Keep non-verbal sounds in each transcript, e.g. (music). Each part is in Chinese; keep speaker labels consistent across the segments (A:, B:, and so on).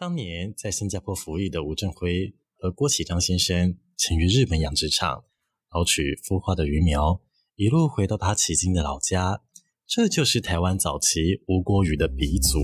A: 当年在新加坡服役的吴振辉和郭启章先生，曾于日本养殖场捞取孵化的鱼苗，一路回到他迄今的老家。这就是台湾早期吴郭鱼的鼻祖。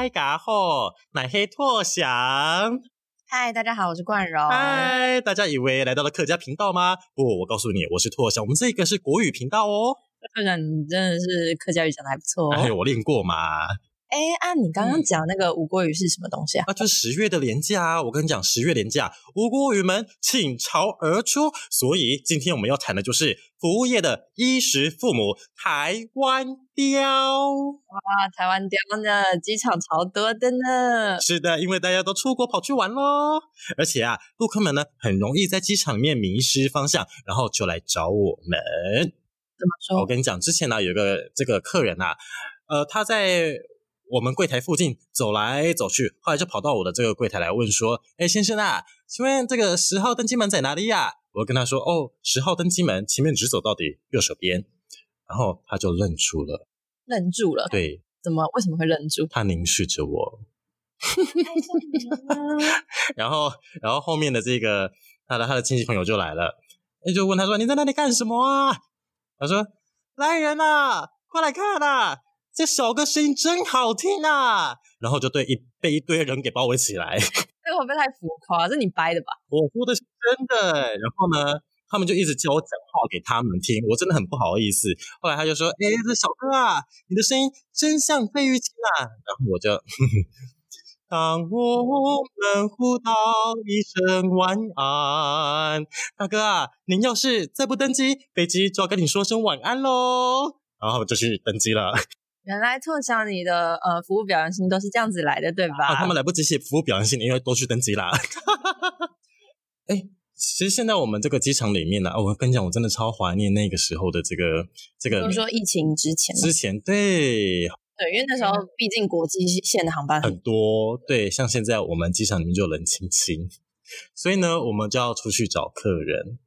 A: 嗨，嘎好，奶黑拓翔。
B: 嗨，大家好，我是冠荣。
A: 嗨，大家以为来到了客家频道吗？不，我告诉你，我是拓翔。我们这个是国语频道哦。
B: 拓翔，你真的是客家语讲的还不错哦。
A: 哎，我练过嘛。
B: 哎，啊，你刚刚讲那个吴郭鱼是什么东西啊？
A: 啊，就是十月的连假啊！我跟你讲，十月连假，吴郭鱼们倾巢而出。所以今天我们要谈的就是服务业的衣食父母——台湾雕。
B: 哇，台湾雕呢，机场超多的呢。
A: 是的，因为大家都出国跑去玩喽。而且啊，陆客们呢，很容易在机场里面迷失方向，然后就来找我们。
B: 怎么说？
A: 我跟你讲，之前呢，有一个这个客人啊，呃，他在。我们柜台附近走来走去，后来就跑到我的这个柜台来问说：“哎，先生啊，请问这个十号登机门在哪里呀？”我跟他说：“哦，十号登机门前面直走到底，右手边。”然后他就愣住了，
B: 愣住了。
A: 对，
B: 怎么？为什么会愣住？
A: 他凝视着我。(laughs) 然后，然后后面的这个他的他的亲戚朋友就来了，哎，就问他说：“你在那里干什么啊？”他说：“来人呐，快来看呐！”这首歌声音真好听啊！然后就对一被一堆人给包围起来。(laughs)
B: 这会不会太浮夸？这是你掰的吧？
A: 我说的是真的。然后呢，他们就一直叫我讲话给他们听，我真的很不好意思。后来他就说：“哎，这小哥啊，你的声音真像费玉清啊！”然后我就，呵呵，当我们互道一声晚安，大哥啊，您要是再不登机，飞机就要跟你说声晚安喽。然后就去登机了。
B: 原来拓翔你的呃服务表扬信都是这样子来的，对吧？
A: 啊，他们来不及写服务表扬信，因为都去登机啦。(laughs) 哎，其实现在我们这个机场里面呢，啊，我跟你讲，我真的超怀念那个时候的这个这个。
B: 你说疫情之前？
A: 之前对
B: 对，因为那时候毕竟国际线的航班很，
A: 很多，对，像现在我们机场里面就冷清清，所以呢，我们就要出去找客人。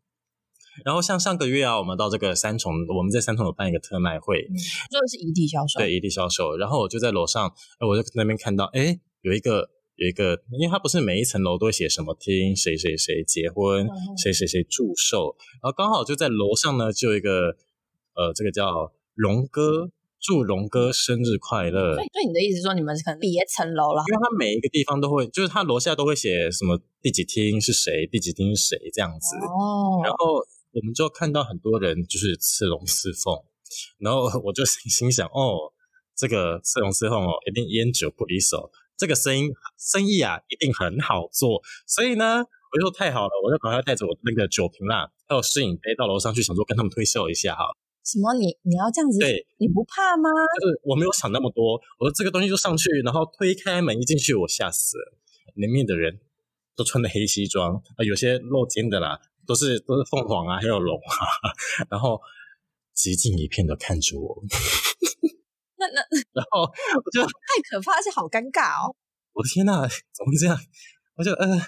A: 然后像上个月啊，我们到这个三重，我们在三重有办一个特卖会，
B: 做的是异地销售，
A: 对，异地销售。然后我就在楼上，我就那边看到，哎，有一个有一个，因为它不是每一层楼都会写什么厅谁谁谁结婚，谁谁谁祝寿，然后刚好就在楼上呢，就有一个呃，这个叫龙哥，祝龙哥生日快乐。
B: 所以，对你的意思说，你们可能别层楼了，
A: 因为他每一个地方都会，就是他楼下都会写什么第几厅是谁，第几厅是谁这样子。哦，然后。我们就看到很多人就是刺龙刺凤，然后我就 (laughs) 心想，哦，这个刺龙刺凤哦，一定烟酒不离手，这个生意生意啊，一定很好做。所以呢，我就说太好了，我就赶快带着我那个酒瓶啦，还有摄影杯到楼上去，想说跟他们推销一下哈。
B: 什么？你你要这样子？
A: 对，
B: 你不怕吗？
A: 就是我没有想那么多，我说这个东西就上去，然后推开门一进去，我吓死了，里面的人都穿的黑西装啊，有些露肩的啦。都是都是凤凰啊，还有龙啊，(laughs) 然后寂静一片的看着我。(laughs)
B: 那那
A: 然后我就
B: 太可怕，而且好尴尬哦！
A: 我的天哪，怎么会这样？我就呃，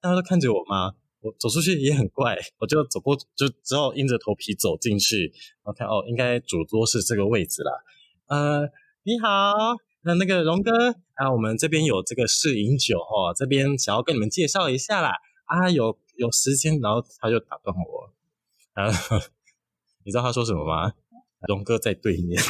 A: 大家都看着我吗？我走出去也很怪，我就走过，就只好硬着头皮走进去。然后看哦，应该主桌是这个位置啦。呃，你好，那那个龙哥啊，我们这边有这个试饮酒哦，这边想要跟你们介绍一下啦。啊，有。有时间，然后他就打断我，然后 (laughs) 你知道他说什么吗？龙哥在对面，(laughs)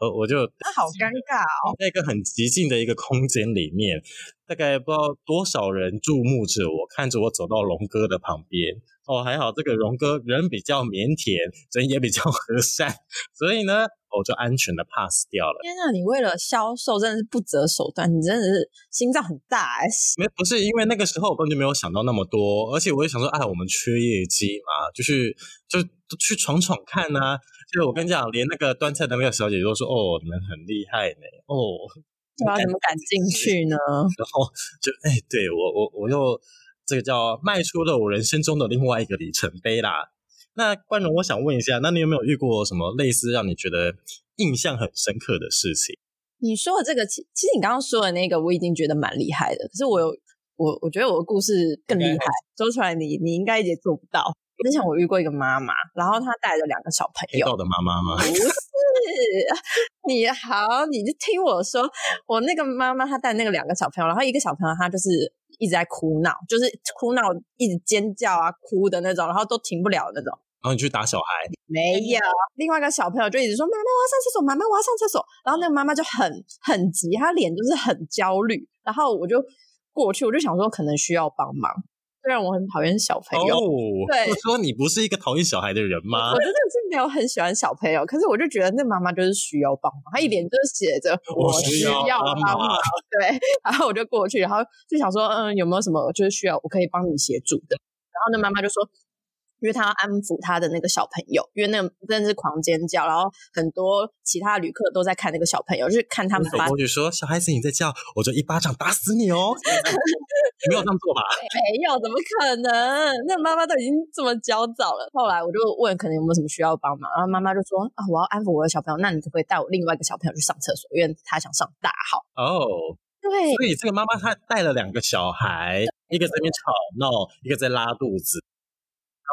A: 呃，我就
B: 他好尴尬哦，
A: 在一个很寂静的一个空间里面，大概不知道多少人注目着我，看着我走到龙哥的旁边。哦，还好这个龙哥人比较腼腆，人也比较和善，所以呢。我就安全的 pass 掉了。
B: 天哪，你为了销售真的是不择手段，你真的是心脏很大哎、欸！(laughs)
A: 没不是因为那个时候我根本就没有想到那么多，而且我也想说，哎，我们缺业绩嘛，就是就去闯闯看呐、啊。就是我跟你讲，连那个端菜的那个小姐姐都说，哦，你们很厉害呢。哦，
B: 怎么怎么敢进去呢？(laughs)
A: 然后就哎，对我我我又这个叫迈出了我人生中的另外一个里程碑啦。那冠荣，我想问一下，那你有没有遇过什么类似让你觉得印象很深刻的事情？
B: 你说的这个，其其实你刚刚说的那个，我已经觉得蛮厉害的。可是我有我我觉得我的故事更厉害，说出来你你应该也做不到。之前我遇过一个妈妈，然后她带着两个小朋友。
A: 黑道的妈妈吗？
B: 不是，(laughs) 你好，你就听我说，我那个妈妈她带那个两个小朋友，然后一个小朋友他就是一直在哭闹，就是哭闹一直尖叫啊哭的那种，然后都停不了那种。
A: 然后你去打小孩？
B: 没有，另外一个小朋友就一直说：“妈妈，我要上厕所，妈妈，我要上厕所。”然后那个妈妈就很很急，她脸就是很焦虑。然后我就过去，我就想说可能需要帮忙。虽然我很讨厌小朋友，
A: 哦、对，我说你不是一个讨厌小孩的人吗？
B: 我真的是没有很喜欢小朋友，可是我就觉得那妈妈就是需要帮忙，她一脸就是写着我需要帮忙。对，然后我就过去，然后就想说，嗯，有没有什么就是需要我可以帮你协助的？然后那妈妈就说。因为他要安抚他的那个小朋友，因为那个真的是狂尖叫，然后很多其他旅客都在看那个小朋友，就是看他们发。走过
A: 去说：“小孩子你在叫，我就一巴掌打死你哦！” (laughs) 没有这么做吧？(laughs)
B: 没有，怎么可能？那妈妈都已经这么焦躁了。后来我就问，可能有没有什么需要帮忙？然后妈妈就说：“啊，我要安抚我的小朋友，那你可不可以带我另外一个小朋友去上厕所？因为他想上大号。”
A: 哦，
B: 对，
A: 所以这个妈妈她带了两个小孩，一个在那边吵闹，一个在拉肚子。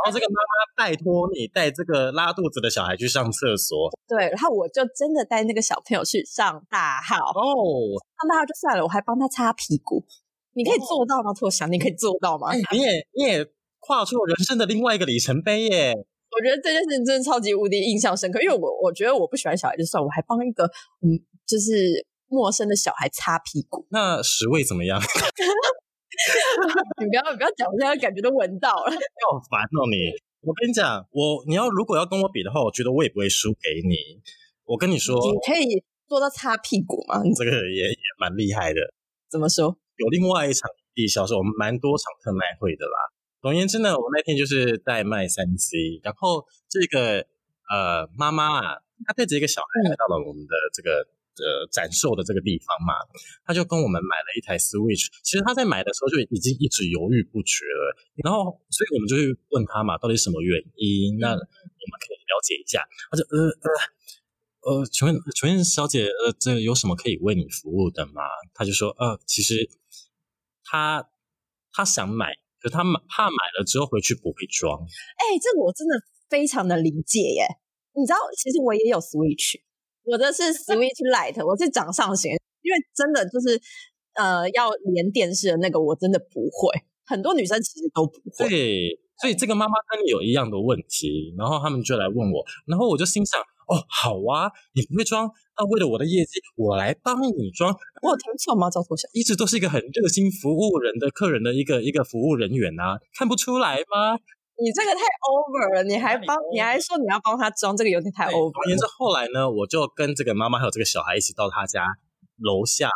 A: 然后这个妈妈拜托你带这个拉肚子的小孩去上厕所，
B: 对，然后我就真的带那个小朋友去上大号
A: 哦，
B: 上大号就算了，我还帮他擦屁股，你可以做到吗？拓翔，你可以做到吗？
A: 你也你也跨出了人生的另外一个里程碑耶！(laughs)
B: 我觉得这件事情真的超级无敌印象深刻，因为我我觉得我不喜欢小孩就算，我还帮一个嗯就是陌生的小孩擦屁股，
A: 那十位怎么样？(laughs) (laughs)
B: 你不要不要讲，我现在感觉都闻到了，(laughs)
A: 好烦哦你！我跟你讲，我你要如果要跟我比的话，我觉得我也不会输给你。我跟你说，
B: 你可以做到擦屁股吗？
A: 这个也也蛮厉害的。(laughs)
B: 怎么说？
A: 有另外一场地销售，我们蛮多场特卖会的啦。总而言之呢，我那天就是代卖三 C，然后这个呃妈妈啊，她带着一个小孩来到了我们的这个。呃，展售的这个地方嘛，他就跟我们买了一台 Switch。其实他在买的时候就已经一直犹豫不决了。然后，所以我们就去问他嘛，到底什么原因？那我们可以了解一下。他就呃呃呃，请问请问小姐，呃，这有什么可以为你服务的吗？他就说，呃，其实他他想买，可他怕买了之后回去不会装。
B: 哎，这个我真的非常的理解耶。你知道，其实我也有 Switch。我 (laughs) 的是 Switch Lite，我是掌上型，因为真的就是呃要连电视的那个，我真的不会。很多女生其实都不会。
A: 对，所以这个妈妈跟你有一样的问题，然后他们就来问我，然后我就心想，哦，好啊，你不会装，那为了我的业绩，我来帮你装。
B: 我有听错吗？赵头像
A: 一直都是一个很热心服务人的客人的一个一个服务人员啊，看不出来吗？
B: 你这个太 over 了，你还帮，你还说你要帮他装，这个有点太 over。总而
A: 言之，后来呢，我就跟这个妈妈还有这个小孩一起到他家楼下，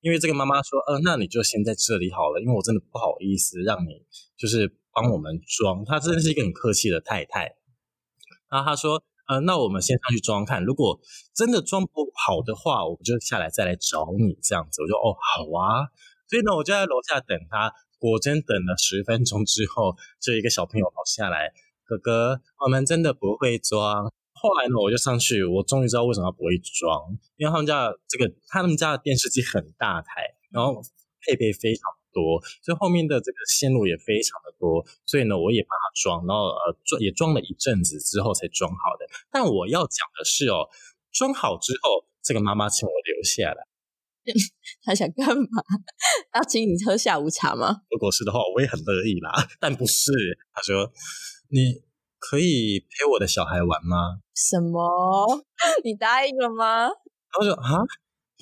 A: 因为这个妈妈说，呃，那你就先在这里好了，因为我真的不好意思让你就是帮我们装。她真的是一个很客气的太太。然后她说，呃，那我们先上去装看，如果真的装不好的话，我们就下来再来找你这样子。我就哦，好啊。所以呢，我就在楼下等他。果真等了十分钟之后，就一个小朋友跑下来，哥哥，我们真的不会装。后来呢，我就上去，我终于知道为什么不会装，因为他们家这个他们家的电视机很大台，然后配备非常多，所以后面的这个线路也非常的多，所以呢，我也把它装，然后呃装也装了一阵子之后才装好的。但我要讲的是哦，装好之后，这个妈妈请我留下来。(laughs)
B: 他想干嘛？要请你喝下午茶吗？
A: 如果是的话，我也很乐意啦。(laughs) 但不是，他说你可以陪我的小孩玩吗？
B: 什么？(laughs) 你答应了吗？
A: 然后就啊，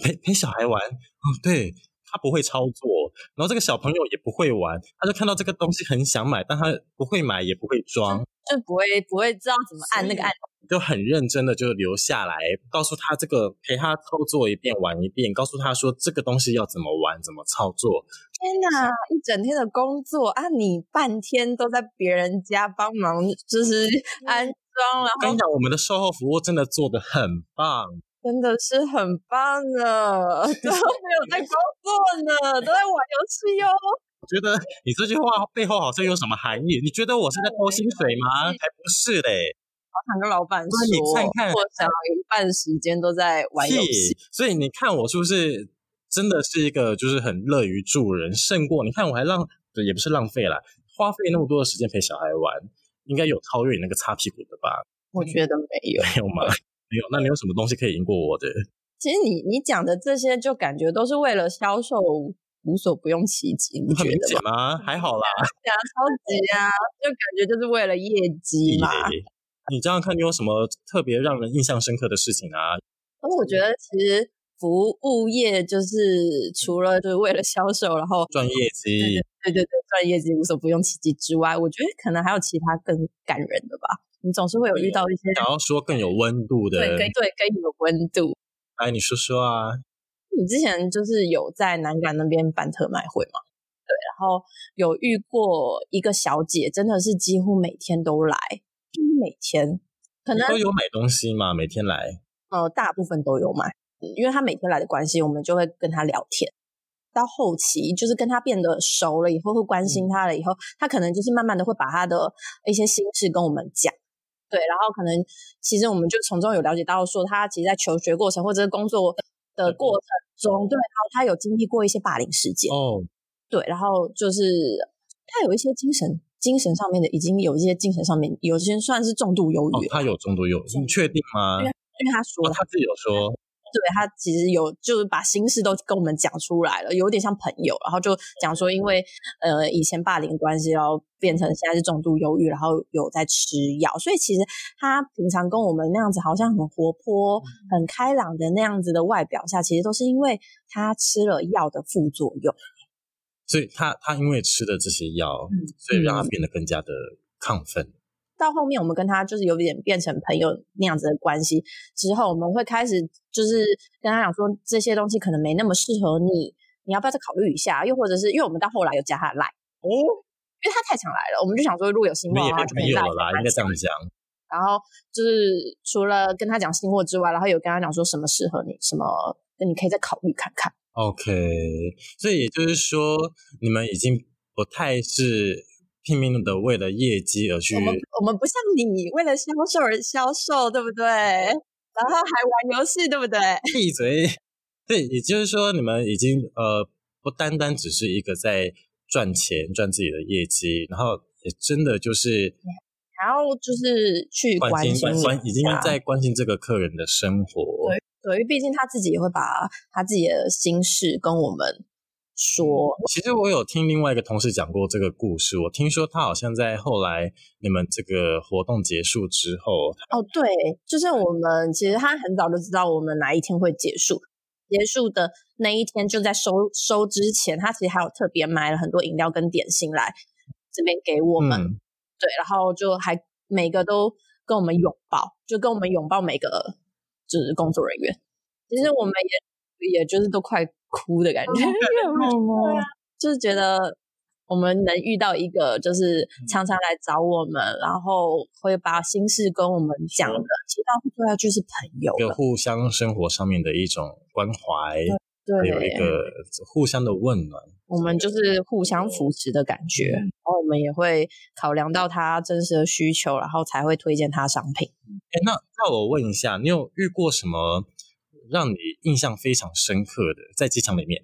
A: 陪陪小孩玩？哦，对，他不会操作，然后这个小朋友也不会玩，他就看到这个东西很想买，但他不会买，也不会装，
B: 就不会不会知道怎么按那个按钮。
A: 就很认真的就留下来，告诉他这个陪他操作一遍玩一遍，告诉他说这个东西要怎么玩怎么操作。
B: 天哪，一整天的工作啊，你半天都在别人家帮忙，就是安装。然后
A: 跟你讲，我们的售后服务真的做得很棒，
B: 真的是很棒呢，(laughs) 都没有在工作呢，都在玩游戏哟。
A: 我觉得你这句话背后好像有什么含义？你觉得我是在偷薪水吗？才不是嘞。
B: 常跟老板说，
A: 你看看，
B: 我想有一半时间都在玩游戏。
A: 所以你看我是不是真的是一个就是很乐于助人，胜过你看我还浪，也不是浪费啦，花费那么多的时间陪小孩玩，应该有超越你那个擦屁股的吧？
B: 我觉得没有，
A: 没有吗？没有，那你有什么东西可以赢过我的？
B: 其实你你讲的这些，就感觉都是为了销售，无所不用其极，你觉得
A: 吗？还好啦，
B: 对啊，超级啊，就感觉就是为了业绩嘛。
A: 你这样看，你有什么特别让人印象深刻的事情啊？
B: 我觉得其实服务业就是除了就是为了销售，然后
A: 赚业绩，
B: 对对对，赚业绩无所不用其极之外，我觉得可能还有其他更感人的吧。你总是会有遇到一些
A: 想要说更有温度的，
B: 对，更对更有温度。
A: 哎，你说说啊。
B: 你之前就是有在南港那边办特卖会吗？对，然后有遇过一个小姐，真的是几乎每天都来，就是每天可能
A: 都有买东西嘛，每天来。
B: 呃，大部分都有买，因为他每天来的关系，我们就会跟他聊天。到后期就是跟他变得熟了以后，会关心他了以后，他可能就是慢慢的会把他的一些心事跟我们讲。对，然后可能其实我们就从中有了解到说，他其实，在求学过程或者是工作的过程中，对，然后他有经历过一些霸凌事件哦，对，然后就是他有一些精神精神上面的，已经有一些精神上面有些算是重度忧郁，
A: 哦，他有重度忧郁，你确定吗？
B: 因为因为他说，哦，
A: 他自己有说。
B: 对，他其实有就是把心事都跟我们讲出来了，有点像朋友，然后就讲说，因为呃以前霸凌关系，然后变成现在是重度忧郁，然后有在吃药，所以其实他平常跟我们那样子好像很活泼、很开朗的那样子的外表下，其实都是因为他吃了药的副作用。
A: 所以他他因为吃了这些药，所以让他变得更加的亢奋。
B: 到后面，我们跟他就是有点变成朋友那样子的关系之后，我们会开始就是跟他讲说，这些东西可能没那么适合你，你要不要再考虑一下？又或者是因为我们到后来有加他的赖哦，因为他太常来了，我们就想说，如果有新货的话就可以赖
A: 啦，应该这样讲。
B: 然后就是除了跟他讲新货之外，然后有跟他讲说什么适合你，什么那你可以再考虑看看。
A: OK，所以也就是说，你们已经不太是。拼命的为了业绩而去，
B: 我们我们不像你为了销售而销售，对不对？然后还玩游戏，对不对？
A: 闭嘴！对，也就是说，你们已经呃，不单单只是一个在赚钱赚自己的业绩，然后也真的就是，
B: 然后就是去关心关，
A: 心，已经在关心这个客人的生活。
B: 对，对于毕竟他自己也会把他自己的心事跟我们。说，
A: 其实我有听另外一个同事讲过这个故事。我听说他好像在后来你们这个活动结束之后，
B: 哦，对，就是我们其实他很早就知道我们哪一天会结束，结束的那一天就在收收之前，他其实还有特别买了很多饮料跟点心来这边给我们，嗯、对，然后就还每个都跟我们拥抱，就跟我们拥抱每个就是工作人员。其实我们也也就是都快。哭的感觉，就是觉得我们能遇到一个，就是常常来找我们，嗯、然后会把心事跟我们讲的，其实到最后就是朋友，
A: 一个互相生活上面的一种关怀，对，有一个互相的温暖，
B: 我们就是互相扶持的感觉，嗯、然后我们也会考量到他真实的需求，然后才会推荐他商品。
A: 哎，那那我问一下，你有遇过什么？让你印象非常深刻的，在机场里面，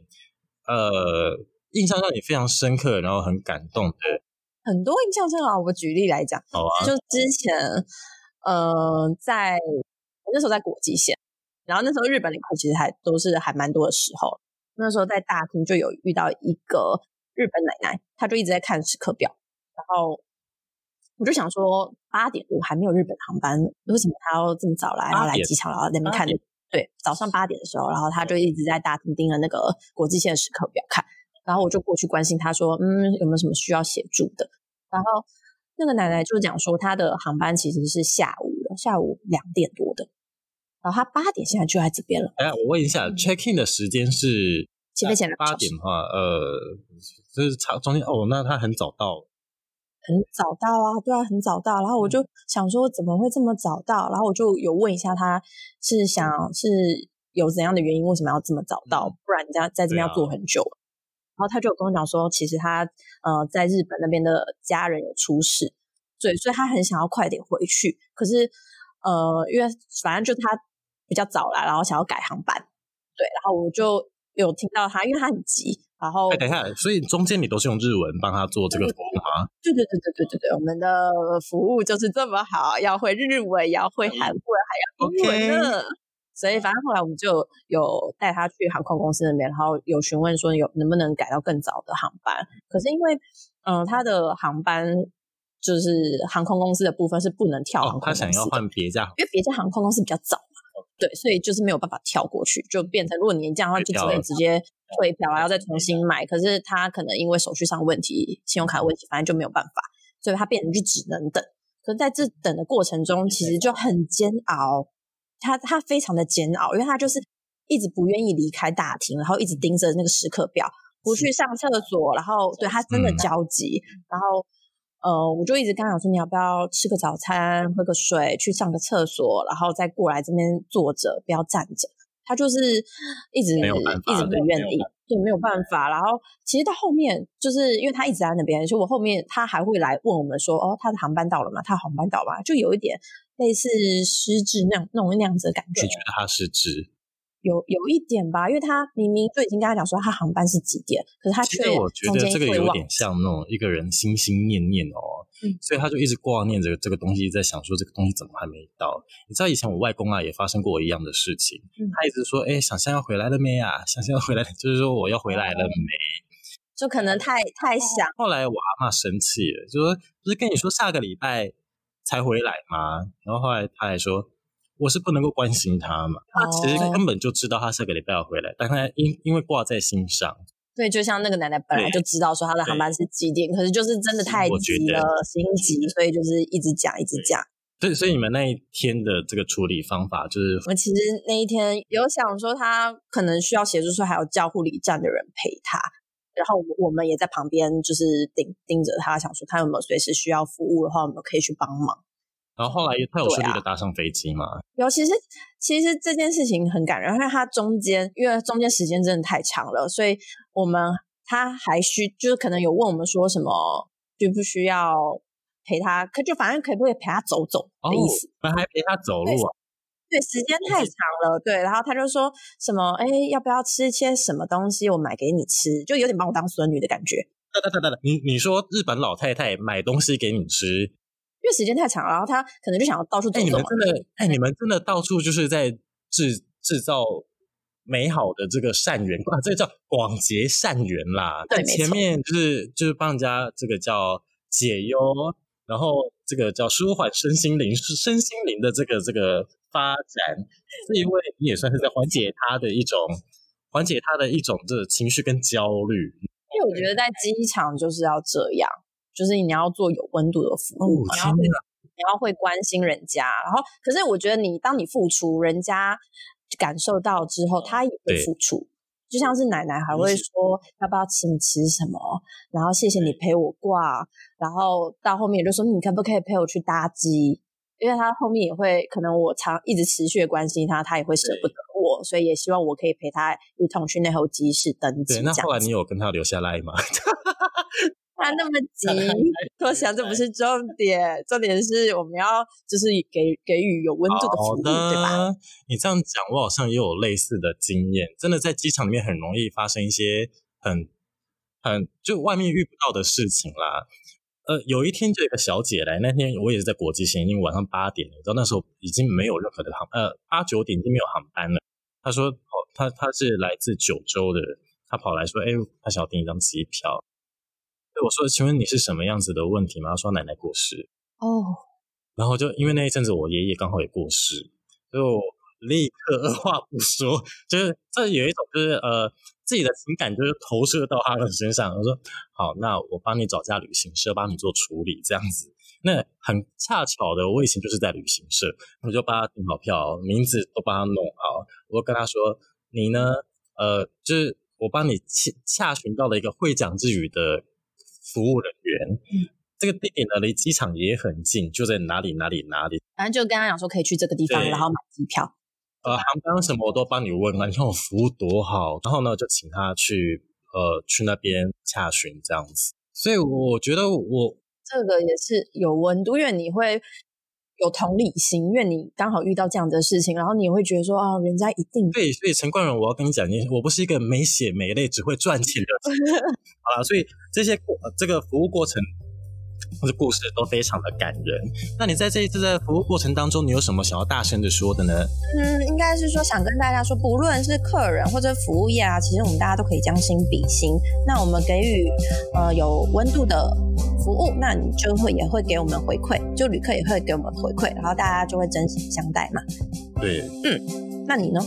A: 呃，印象让你非常深刻，然后很感动的，
B: 很多印象深刻。我举例来讲，
A: 好啊，
B: 就之前，呃，在我那时候在国际线，然后那时候日本领队其实还都是还蛮多的时候，那时候在大厅就有遇到一个日本奶奶，她就一直在看时刻表，然后我就想说八点我还没有日本航班，为什么她要这么早来，然后来机场，然后在那边看？对，早上八点的时候，然后她就一直在大厅盯着那个国际线的时刻表看，然后我就过去关心她说，嗯，有没有什么需要协助的？然后那个奶奶就讲说，她的航班其实是下午的，下午两点多的，然后他八点现在就在这边了。
A: 哎，我问一下、嗯、check in 的时间是
B: 起飞前
A: 八点的话，呃，就是长中间哦，那他很早到。
B: 很早到啊，对啊，很早到。然后我就想说，怎么会这么早到？然后我就有问一下他，是想是有怎样的原因，为什么要这么早到？不然人家在这边要坐很久。然后他就有跟我讲说，其实他呃在日本那边的家人有出事，对，所以他很想要快点回去。可是，呃，因为反正就他比较早来，然后想要改航班，对，然后我就有听到他，因为他很急，然后、
A: 欸、等一下，所以中间你都是用日文帮他做这个服务吗？
B: 对对对对对对对，我们的服务就是这么好，要会日文，要会韩文，还要英文呢。Okay. 所以，反正后来我们就有带他去航空公司那边，然后有询问说有能不能改到更早的航班。可是因为，嗯、呃，他的航班就是航空公司的部分是不能跳航空公司的、哦，他想要换别家，因为别家航空公司比较早嘛，对，所以就是没有办法跳过去，就变成如果你这样的话，就只能直接退票，然后再重新买。可是他可能因为手续上问题、信用卡问题，反正就没有办法，所以他变成就只能等。可是在这等的过程中，其实就很煎熬。他他非常的煎熬，因为他就是一直不愿意离开大厅，然后一直盯着那个时刻表，不去上厕所，然后对他真的焦急，嗯、然后呃，我就一直跟他讲说，你要不要吃个早餐，喝个水，去上个厕所，然后再过来这边坐着，不要站着。他就是一直没有办法，一直不愿意，对，没有办法。然后其实到后面，就是因为他一直在那边，所以我后面他还会来问我们说，哦，他的航班到了吗？他航班到了吗？就有一点。类似失智那样那种那样子的感觉，
A: 你觉得他失智？
B: 有有一点吧，因为他明明就已经跟他讲说他航班是几点，可是他却
A: 我觉得这个有点像那种一个人心心念念哦，嗯，所以他就一直挂念着这个东西，在想说这个东西怎么还没到？你知道以前我外公啊也发生过一样的事情，嗯，他一直说哎，想象要回来了没啊？想象要回来，就是说我要回来了没？
B: 就可能太太想。
A: 后来我阿妈生气了，就说不是跟你说下个礼拜。才回来吗？然后后来他还说，我是不能够关心他嘛。他其实根本就知道他下个礼拜要回来，但他因因为挂在心上。
B: 对，就像那个奶奶本来就知道说他的航班是几点，可是就是真的太急了，心急，所以就是一直讲一直讲。
A: 对，所以你们那一天的这个处理方法就是，
B: 我其实那一天有想说他可能需要协助，说还有叫护理站的人陪他。然后我们也在旁边，就是盯盯着他，想说他有没有随时需要服务的话，我们可以去帮忙。
A: 然后后来他有顺利的搭上飞机嘛？
B: 有，其实其实这件事情很感人，因为他中间因为中间时间真的太长了，所以我们他还需就是可能有问我们说什么，需不需要陪他？可就反正可不可以陪他走走的意思？
A: 哦，还陪他走路啊？
B: 对，时间太长了，对，然后他就说什么，哎，要不要吃一些什么东西？我买给你吃，就有点把我当孙女的感觉。
A: 等等等等，你你说日本老太太买东西给你吃，
B: 因为时间太长了，然后他可能就想要到处走走。哎，你们真
A: 的，哎，你们真的到处就是在制制造美好的这个善缘啊，这个叫广结善缘啦。对，前面就是就是帮人家这个叫解忧，然后这个叫舒缓身心灵，是身心灵的这个这个。发展，是因为你也算是在缓解他的一种，缓解他的一种这个情绪跟焦虑。
B: 因为我觉得在机场就是要这样，就是你要做有温度的服务，哦、你要会你要会关心人家。然后，可是我觉得你当你付出，人家感受到之后，他也会付出。就像是奶奶还会说要不要请你吃什么，然后谢谢你陪我挂，然后到后面也就说你可不可以陪我去搭机。因为他后面也会，可能我常一直持续的关心他，他也会舍不得我，所以也希望我可以陪他一同去那候机室登机。
A: 对，那后来你有跟他留下来吗？(laughs) (laughs)
B: 他那么 (laughs) 急，我想这不是重点，重点是我们要就是给给予有温度的服务，对吧？
A: 你这样讲，我好像也有类似的经验。真的在机场里面很容易发生一些很很就外面遇不到的事情啦。呃，有一天就有一个小姐来，那天我也是在国际线，因为晚上八点了，你知道那时候已经没有任何的航，呃，八九点已经没有航班了。她说，哦，他他是来自九州的，她跑来说，哎，她想要订一张机票。对我说，请问你是什么样子的问题吗？他说奶奶过世。哦。然后就因为那一阵子我爷爷刚好也过世，就立刻二话不说，就是这有一种就是呃。自己的情感就是投射到他的身上。我说好，那我帮你找家旅行社，帮你做处理，这样子。那很恰巧的，我以前就是在旅行社，我就帮他订好票，名字都帮他弄好。我跟他说，你呢？呃，就是我帮你洽洽询到了一个会讲日语的服务人员。嗯，这个地点呢，离机场也很近，就在哪里哪里哪里。
B: 反正就跟他讲说可以去这个地方，然后买机票。
A: 呃，航班什么我都帮你问了，你看我服务多好，然后呢，就请他去呃去那边洽询这样子。所以我觉得我
B: 这个也是有温度，因为你会有同理心，因为你刚好遇到这样的事情，然后你也会觉得说啊，人家一定
A: 对。所以陈冠荣，我要跟你讲，你我不是一个没血没泪只会赚钱的人好了，所以这些过这个服务过程。或者故事都非常的感人。那你在这一次的服务过程当中，你有什么想要大声的说的呢？
B: 嗯，应该是说想跟大家说，不论是客人或者服务业啊，其实我们大家都可以将心比心。那我们给予呃有温度的服务，那你就会也会给我们回馈，就旅客也会给我们回馈，然后大家就会真心相待嘛。
A: 对，
B: 嗯，那你呢？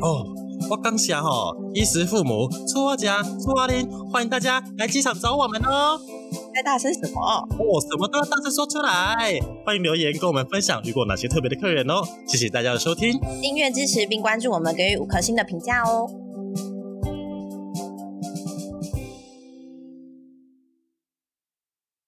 A: 哦，我刚想哈，衣食父母出我家出我邻，欢迎大家来机场找我们哦。
B: 在大声什么？
A: 我、哦、什么都要大声说出来！欢迎留言跟我们分享遇过哪些特别的客人哦！谢谢大家的收听，
B: 订阅支持并关注我们，给予五颗星的评价哦。